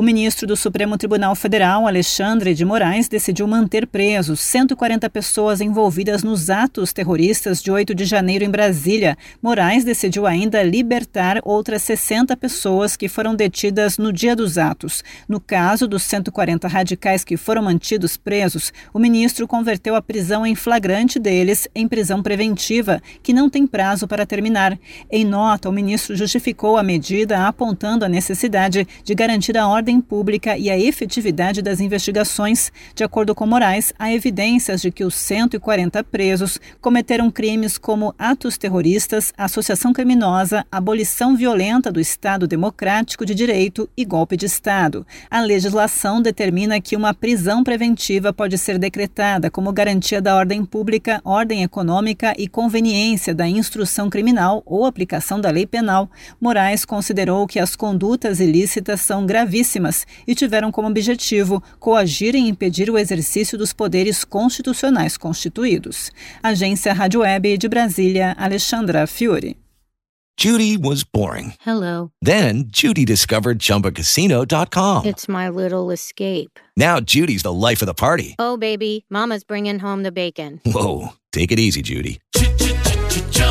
O ministro do Supremo Tribunal Federal, Alexandre de Moraes, decidiu manter presos 140 pessoas envolvidas nos atos terroristas de 8 de janeiro em Brasília. Moraes decidiu ainda libertar outras 60 pessoas que foram detidas no dia dos atos. No caso dos 140 radicais que foram mantidos presos, o ministro converteu a prisão em flagrante deles em prisão preventiva, que não tem prazo para terminar. Em nota, o ministro justificou a medida apontando a necessidade de garantir a ordem pública e a efetividade das investigações. De acordo com Moraes, há evidências de que os 140 presos cometeram crimes como atos terroristas, associação criminosa, abolição violenta do Estado Democrático de Direito e golpe de Estado. A legislação determina que uma prisão preventiva pode ser decretada como garantia da ordem pública, ordem econômica e conveniência da instrução criminal ou aplicação da lei penal. Moraes considerou que as condutas ilícitas são gravíssimas e tiveram como objetivo coagir e impedir o exercício dos poderes constitucionais constituídos. Agência Rádio Web de Brasília, Alexandra Fiore. Judy was boring. Hello. Then Judy discovered ChumbaCasino.com. It's my little escape. Now Judy's the life of the party. Oh, baby, Mama's bringing home the bacon. Whoa, take it easy, Judy.